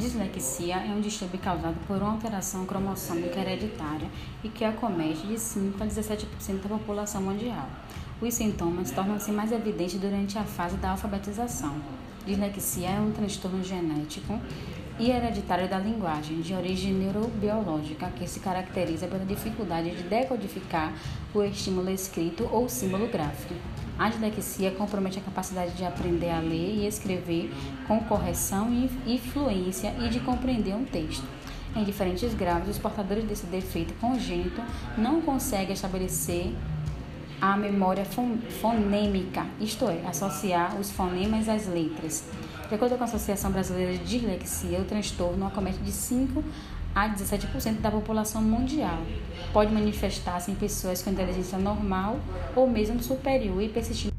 Dislexia é um distúrbio causado por uma alteração cromossômica hereditária e que acomete de 5 a 17% da população mundial. Os sintomas tornam-se mais evidentes durante a fase da alfabetização. Dislexia é um transtorno genético e hereditário da linguagem, de origem neurobiológica, que se caracteriza pela dificuldade de decodificar o estímulo escrito ou símbolo gráfico. A dislexia compromete a capacidade de aprender a ler e escrever com correção e fluência e de compreender um texto. Em diferentes graus, os portadores desse defeito congênito não conseguem estabelecer a memória fonêmica, isto é, associar os fonemas às letras. De acordo com a Associação Brasileira de Dislexia, o transtorno acomete de 5 a 17% da população mundial. Pode manifestar-se em pessoas com inteligência normal ou mesmo superior e persistir